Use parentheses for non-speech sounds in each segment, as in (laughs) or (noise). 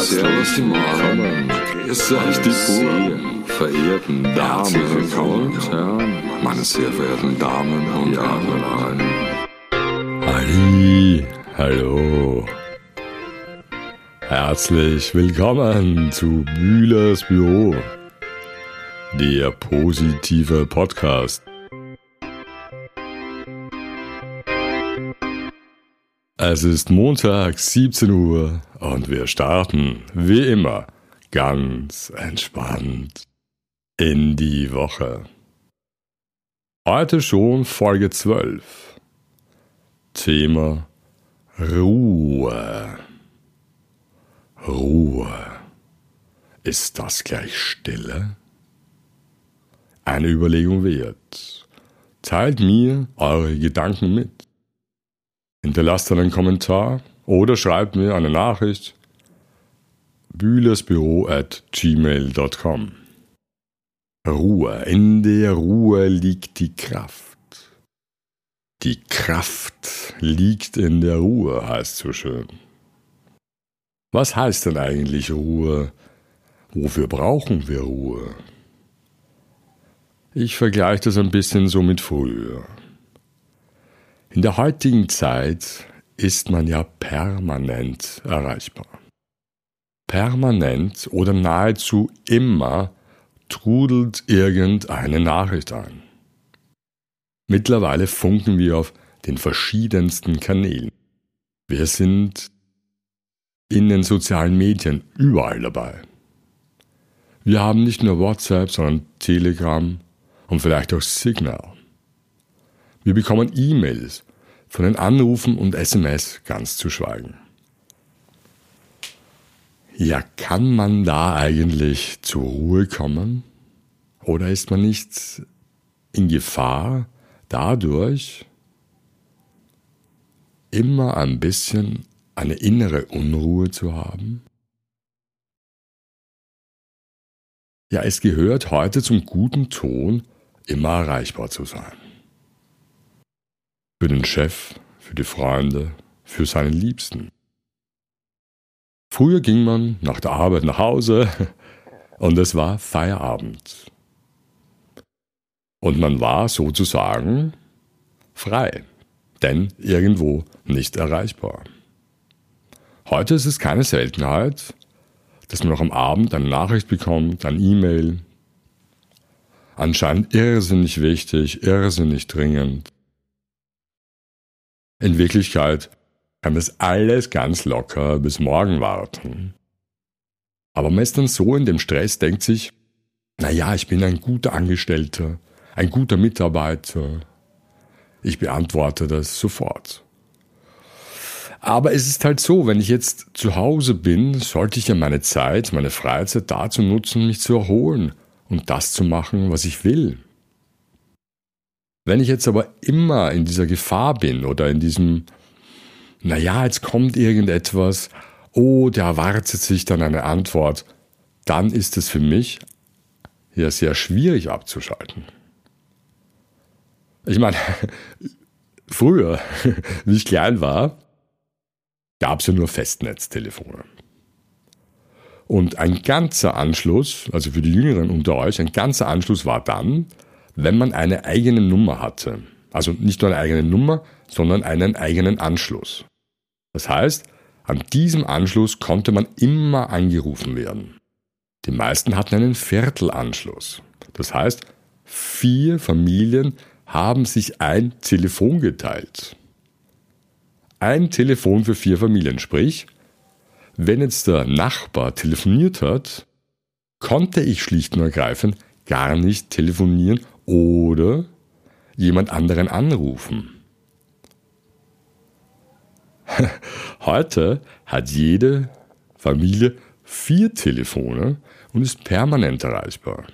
Servus die Morgen. Grüß euch die Buben. Verehrten Damen und Herren. Meine sehr verehrten Damen und Herren. Halli, hallo. Herzlich willkommen zu Bühlers Büro, der positive Podcast. Es ist Montag, 17 Uhr und wir starten, wie immer, ganz entspannt in die Woche. Heute schon Folge 12. Thema Ruhe. Ruhe. Ist das gleich Stille? Eine Überlegung wert. Teilt mir eure Gedanken mit. Hinterlasst einen Kommentar oder schreibt mir eine Nachricht bühlersbüro at gmail.com. Ruhe, in der Ruhe liegt die Kraft. Die Kraft liegt in der Ruhe, heißt so schön. Was heißt denn eigentlich Ruhe? Wofür brauchen wir Ruhe? Ich vergleiche das ein bisschen so mit früher. In der heutigen Zeit ist man ja permanent erreichbar. Permanent oder nahezu immer trudelt irgendeine Nachricht ein. Mittlerweile funken wir auf den verschiedensten Kanälen. Wir sind in den sozialen Medien überall dabei. Wir haben nicht nur WhatsApp, sondern Telegram und vielleicht auch Signal. Wir bekommen E-Mails, von den Anrufen und SMS ganz zu schweigen. Ja, kann man da eigentlich zur Ruhe kommen? Oder ist man nicht in Gefahr, dadurch immer ein bisschen eine innere Unruhe zu haben? Ja, es gehört heute zum guten Ton, immer erreichbar zu sein. Für den Chef, für die Freunde, für seinen Liebsten. Früher ging man nach der Arbeit nach Hause (laughs) und es war Feierabend. Und man war sozusagen frei, denn irgendwo nicht erreichbar. Heute ist es keine Seltenheit, dass man noch am Abend eine Nachricht bekommt, ein E-Mail. Anscheinend irrsinnig wichtig, irrsinnig dringend. In Wirklichkeit kann das alles ganz locker bis morgen warten. Aber man ist dann so in dem Stress, denkt sich, naja, ich bin ein guter Angestellter, ein guter Mitarbeiter. Ich beantworte das sofort. Aber es ist halt so, wenn ich jetzt zu Hause bin, sollte ich ja meine Zeit, meine Freizeit dazu nutzen, mich zu erholen und das zu machen, was ich will. Wenn ich jetzt aber immer in dieser Gefahr bin oder in diesem, naja, jetzt kommt irgendetwas, oh, der erwartet sich dann eine Antwort, dann ist es für mich ja sehr schwierig abzuschalten. Ich meine, (laughs) früher, (laughs) wie ich klein war, gab es ja nur Festnetztelefone. Und ein ganzer Anschluss, also für die Jüngeren unter euch, ein ganzer Anschluss war dann, wenn man eine eigene Nummer hatte. Also nicht nur eine eigene Nummer, sondern einen eigenen Anschluss. Das heißt, an diesem Anschluss konnte man immer angerufen werden. Die meisten hatten einen Viertelanschluss. Das heißt, vier Familien haben sich ein Telefon geteilt. Ein Telefon für vier Familien. Sprich, wenn jetzt der Nachbar telefoniert hat, konnte ich schlicht und ergreifend gar nicht telefonieren oder jemand anderen anrufen. (laughs) Heute hat jede Familie vier Telefone und ist permanent erreichbar.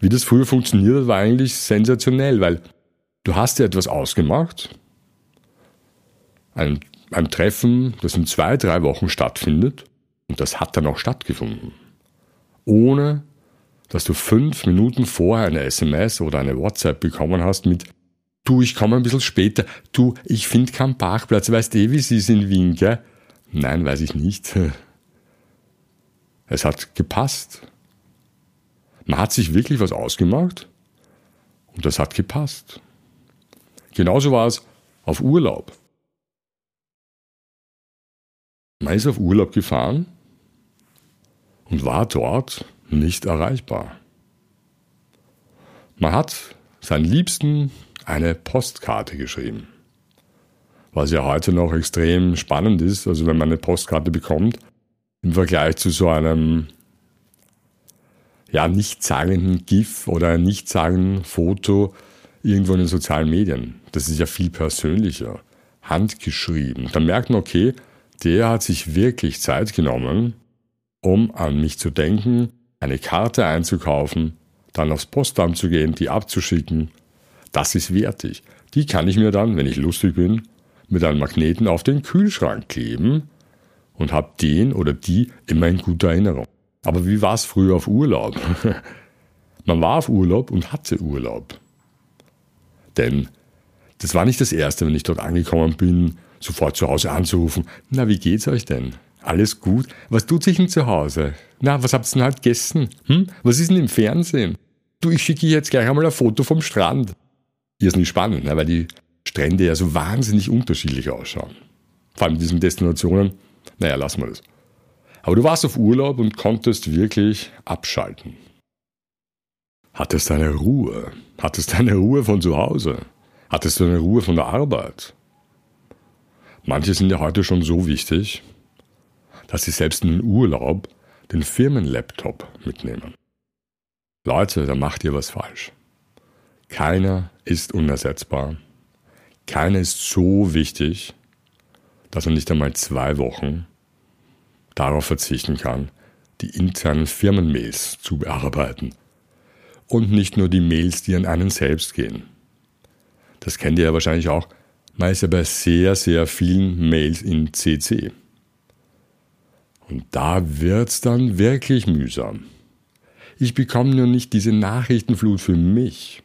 Wie das früher funktioniert hat, war eigentlich sensationell, weil du hast dir etwas ausgemacht, ein, ein Treffen, das in zwei, drei Wochen stattfindet, und das hat dann auch stattgefunden. Ohne dass du fünf Minuten vorher eine SMS oder eine WhatsApp bekommen hast mit Du, ich komme ein bisschen später. Du, ich finde keinen Parkplatz. Weißt eh, wie sie ist in Wien, gell? Nein, weiß ich nicht. (laughs) Es hat gepasst. Man hat sich wirklich was ausgemacht und das hat gepasst. Genauso war es auf Urlaub. Man ist auf Urlaub gefahren und war dort nicht erreichbar. Man hat seinen Liebsten eine Postkarte geschrieben. Was ja heute noch extrem spannend ist, also wenn man eine Postkarte bekommt, im Vergleich zu so einem ja, nichtssagenden GIF oder nichtssagenden Foto irgendwo in den sozialen Medien. Das ist ja viel persönlicher, handgeschrieben. Da merkt man, okay, der hat sich wirklich Zeit genommen, um an mich zu denken, eine Karte einzukaufen, dann aufs Postamt zu gehen, die abzuschicken. Das ist wertig. Die kann ich mir dann, wenn ich lustig bin, mit einem Magneten auf den Kühlschrank kleben und habe den oder die immer in guter Erinnerung. Aber wie war es früher auf Urlaub? (laughs) Man war auf Urlaub und hatte Urlaub. Denn das war nicht das Erste, wenn ich dort angekommen bin, sofort zu Hause anzurufen. Na, wie geht's euch denn? Alles gut? Was tut sich denn zu Hause? Na, was habt ihr denn halt gegessen? Hm? Was ist denn im Fernsehen? Du, ich schicke jetzt gleich einmal ein Foto vom Strand. Hier ist nicht spannend, ne? weil die Strände ja so wahnsinnig unterschiedlich ausschauen. Vor allem in diesen Destinationen. Naja, lassen wir das. Aber du warst auf Urlaub und konntest wirklich abschalten. Hattest deine Ruhe. Hattest deine Ruhe von zu Hause. Hattest du eine Ruhe von der Arbeit. Manche sind ja heute schon so wichtig, dass sie selbst in den Urlaub den Firmenlaptop mitnehmen. Leute, da macht ihr was falsch. Keiner ist unersetzbar. Keiner ist so wichtig, dass er nicht einmal zwei Wochen darauf verzichten kann, die internen Firmenmails zu bearbeiten. Und nicht nur die Mails, die an einen selbst gehen. Das kennt ihr ja wahrscheinlich auch. Man ist ja bei sehr, sehr vielen Mails in CC. Und da wird's dann wirklich mühsam. Ich bekomme nur nicht diese Nachrichtenflut für mich,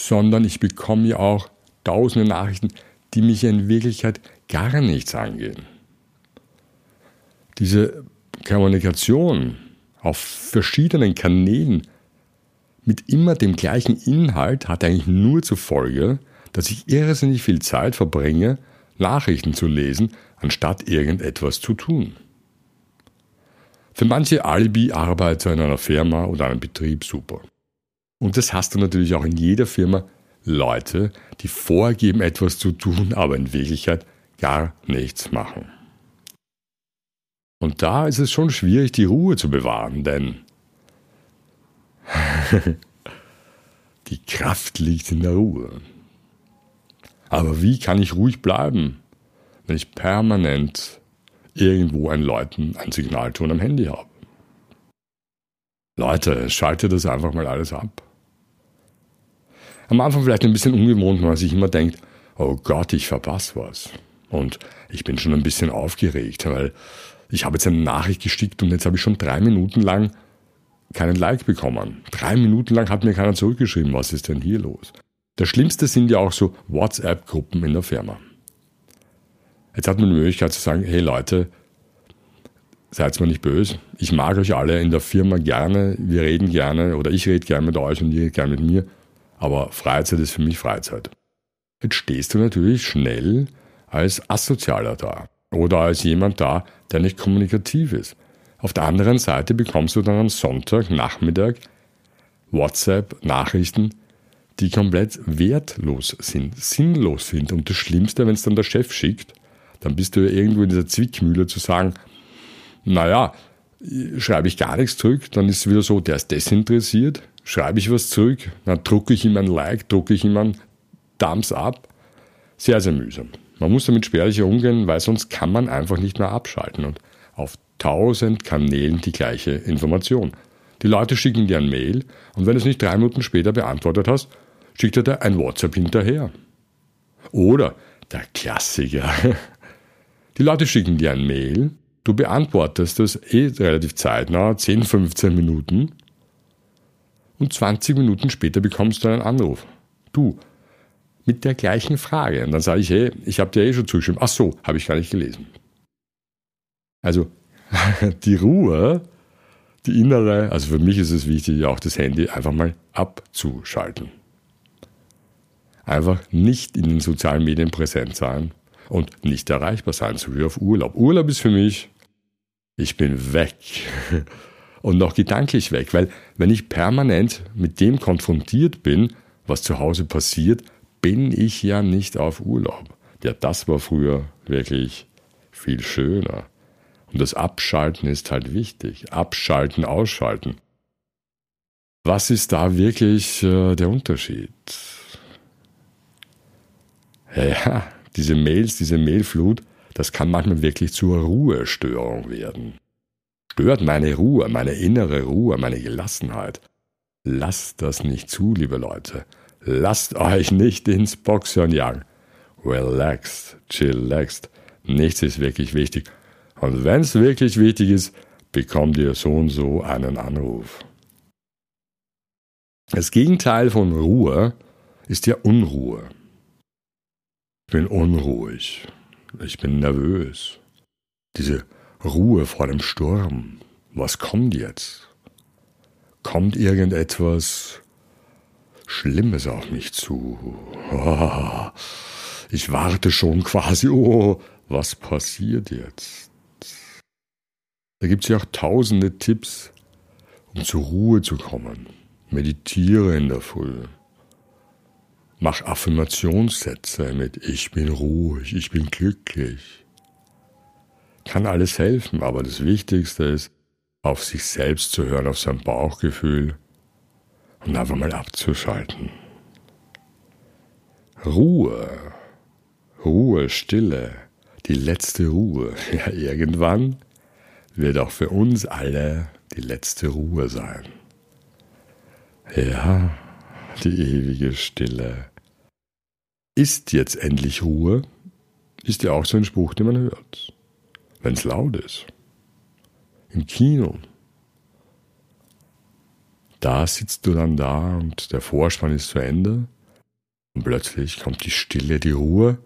sondern ich bekomme ja auch tausende Nachrichten, die mich in Wirklichkeit gar nichts angehen. Diese Kommunikation auf verschiedenen Kanälen mit immer dem gleichen Inhalt hat eigentlich nur zur Folge, dass ich irrsinnig viel Zeit verbringe, Nachrichten zu lesen, anstatt irgendetwas zu tun. Für manche Alibi-Arbeiter in einer Firma oder einem Betrieb super. Und das hast du natürlich auch in jeder Firma Leute, die vorgeben, etwas zu tun, aber in Wirklichheit gar nichts machen. Und da ist es schon schwierig, die Ruhe zu bewahren, denn (laughs) die Kraft liegt in der Ruhe. Aber wie kann ich ruhig bleiben, wenn ich permanent irgendwo einen Leuten ein Signalton am Handy habe. Leute, schaltet das einfach mal alles ab. Am Anfang vielleicht ein bisschen ungewohnt, weil man sich immer denkt, oh Gott, ich verpasse was. Und ich bin schon ein bisschen aufgeregt, weil ich habe jetzt eine Nachricht gestickt und jetzt habe ich schon drei Minuten lang keinen Like bekommen. Drei Minuten lang hat mir keiner zurückgeschrieben, was ist denn hier los? Das Schlimmste sind ja auch so WhatsApp-Gruppen in der Firma. Jetzt hat man die Möglichkeit zu sagen, hey Leute, seid mir nicht böse. Ich mag euch alle in der Firma gerne. Wir reden gerne oder ich rede gerne mit euch und ihr redet gerne mit mir. Aber Freizeit ist für mich Freizeit. Jetzt stehst du natürlich schnell als Asozialer da oder als jemand da, der nicht kommunikativ ist. Auf der anderen Seite bekommst du dann am Sonntag, Nachmittag WhatsApp-Nachrichten, die komplett wertlos sind, sinnlos sind. Und das Schlimmste, wenn es dann der Chef schickt, dann bist du ja irgendwo in dieser Zwickmühle zu sagen, naja, schreibe ich gar nichts zurück, dann ist es wieder so, der ist desinteressiert, schreibe ich was zurück, dann drucke ich ihm ein Like, drucke ich ihm ein Thumbs up. Sehr, sehr mühsam. Man muss damit spärlicher umgehen, weil sonst kann man einfach nicht mehr abschalten und auf tausend Kanälen die gleiche Information. Die Leute schicken dir ein Mail und wenn du es nicht drei Minuten später beantwortet hast, schickt er dir ein WhatsApp hinterher. Oder der Klassiker. (laughs) Die Leute schicken dir ein Mail, du beantwortest das eh relativ zeitnah, 10, 15 Minuten und 20 Minuten später bekommst du einen Anruf. Du, mit der gleichen Frage. Und dann sage ich, hey, ich habe dir eh schon zugeschrieben. Ach so, habe ich gar nicht gelesen. Also (laughs) die Ruhe, die innere, also für mich ist es wichtig, auch das Handy einfach mal abzuschalten. Einfach nicht in den sozialen Medien präsent sein und nicht erreichbar sein, so wie auf Urlaub. Urlaub ist für mich, ich bin weg (laughs) und noch gedanklich weg, weil wenn ich permanent mit dem konfrontiert bin, was zu Hause passiert, bin ich ja nicht auf Urlaub. Ja, das war früher wirklich viel schöner. Und das Abschalten ist halt wichtig. Abschalten, ausschalten. Was ist da wirklich äh, der Unterschied? Ja, diese Mails, diese Mailflut, das kann manchmal wirklich zur Ruhestörung werden. Stört meine Ruhe, meine innere Ruhe, meine Gelassenheit. Lasst das nicht zu, liebe Leute. Lasst euch nicht ins Boxhorn jagen. Relaxed, chillaxed. Nichts ist wirklich wichtig. Und wenn es wirklich wichtig ist, bekommt ihr so und so einen Anruf. Das Gegenteil von Ruhe ist ja Unruhe. Ich bin unruhig. Ich bin nervös. Diese Ruhe vor dem Sturm. Was kommt jetzt? Kommt irgendetwas Schlimmes auf mich zu? (laughs) Ich warte schon quasi. Oh, was passiert jetzt? Da gibt es ja auch tausende Tipps, um zur Ruhe zu kommen. Meditiere in der Früh. Mach Affirmationssätze mit Ich bin ruhig, ich bin glücklich. Kann alles helfen, aber das Wichtigste ist, auf sich selbst zu hören, auf sein Bauchgefühl und einfach mal abzuschalten. Ruhe, Ruhe, Stille, die letzte Ruhe. (laughs) Ja, irgendwann wird auch für uns alle die letzte Ruhe sein. Ja, die ewige Stille. Ist jetzt endlich Ruhe? Ist ja auch so ein Spruch, den man hört, wenn es laut ist. Im Kino. Da sitzt du dann da und der Vorspann ist zu Ende und plötzlich kommt die Stille, die Ruhe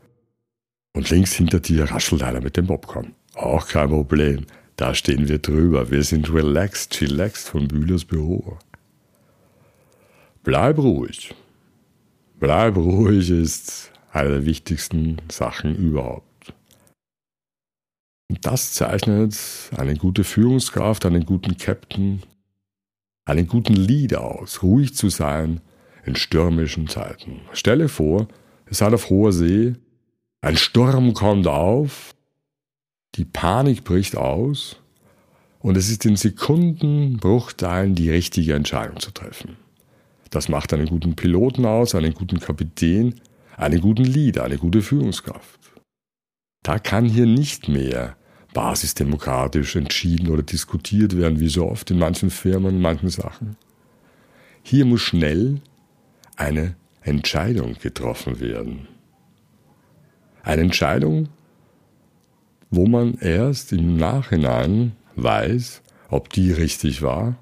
und links hinter dir raschelt einer mit dem Popcorn. Auch kein Problem. Da stehen wir drüber. Wir sind relaxed, chillaxed von Bühlers Büro. Bleib ruhig. Bleib ruhig ist eine der wichtigsten Sachen überhaupt. Und das zeichnet eine gute Führungskraft, einen guten Captain, einen guten Leader aus, ruhig zu sein in stürmischen Zeiten. Stelle vor, es seid auf hoher See, ein Sturm kommt auf, die Panik bricht aus und es ist in Sekundenbruchteilen die richtige Entscheidung zu treffen. Das macht einen guten Piloten aus, einen guten Kapitän, einen guten Leader, eine gute Führungskraft. Da kann hier nicht mehr basisdemokratisch entschieden oder diskutiert werden, wie so oft in manchen Firmen, in manchen Sachen. Hier muss schnell eine Entscheidung getroffen werden. Eine Entscheidung, wo man erst im Nachhinein weiß, ob die richtig war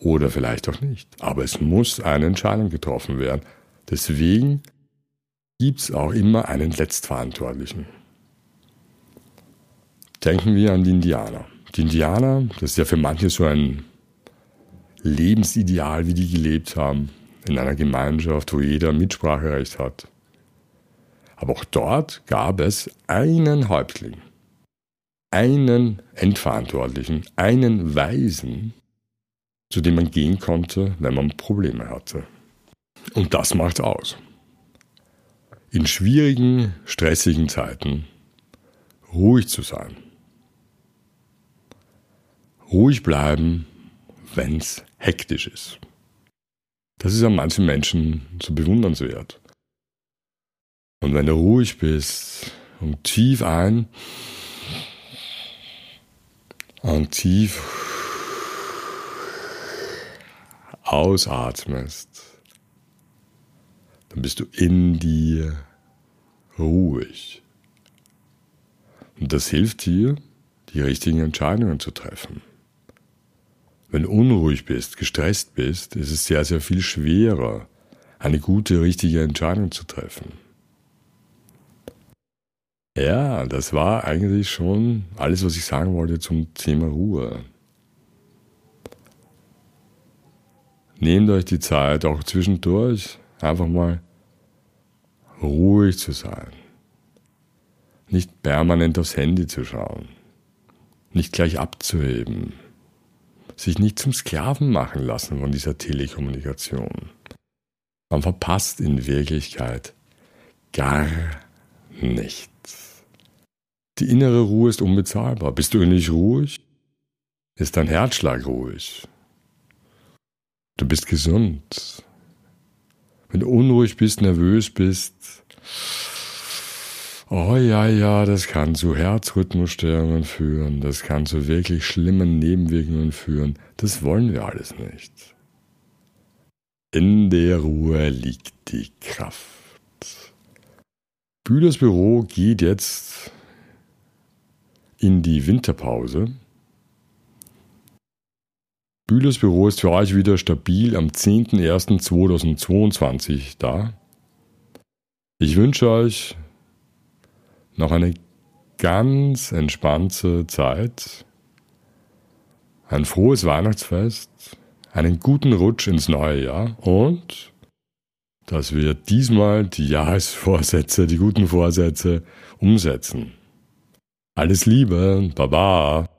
oder vielleicht auch nicht. Aber es muss eine Entscheidung getroffen werden. Deswegen gibt es auch immer einen Letztverantwortlichen. Denken wir an die Indianer. Die Indianer, das ist ja für manche so ein Lebensideal, wie die gelebt haben, in einer Gemeinschaft, wo jeder Mitspracherecht hat. Aber auch dort gab es einen Häuptling, einen Endverantwortlichen, einen Weisen, zu dem man gehen konnte, wenn man Probleme hatte. Und das macht aus. In schwierigen, stressigen Zeiten ruhig zu sein. Ruhig bleiben, wenn es hektisch ist. Das ist an manchen Menschen so bewundernswert. Und wenn du ruhig bist und tief ein und tief ausatmest, dann bist du in dir ruhig. Und das hilft dir, die richtigen Entscheidungen zu treffen. Wenn du unruhig bist, gestresst bist, ist es sehr, sehr viel schwerer, eine gute, richtige Entscheidung zu treffen. Ja, das war eigentlich schon alles, was ich sagen wollte zum Thema Ruhe. Nehmt euch die Zeit, auch zwischendurch, einfach mal ruhig zu sein. Nicht permanent aufs Handy zu schauen. Nicht gleich abzuheben. Sich nicht zum Sklaven machen lassen von dieser Telekommunikation. Man verpasst in Wirklichkeit gar nichts. Die innere Ruhe ist unbezahlbar. Bist du nicht ruhig? Ist dein Herzschlag ruhig? Du bist gesund. Wenn du unruhig bist, nervös bist, oh ja, ja, das kann zu Herzrhythmusstörungen führen, das kann zu wirklich schlimmen Nebenwirkungen führen. Das wollen wir alles nicht. In der Ruhe liegt die Kraft. Bühlers Büro geht jetzt in die Winterpause. Bühlers Büro ist für euch wieder stabil am 10.01.2022 da. Ich wünsche euch noch eine ganz entspannte Zeit, ein frohes Weihnachtsfest, einen guten Rutsch ins neue Jahr und dass wir diesmal die Jahresvorsätze, die guten Vorsätze umsetzen. Alles Liebe, Baba.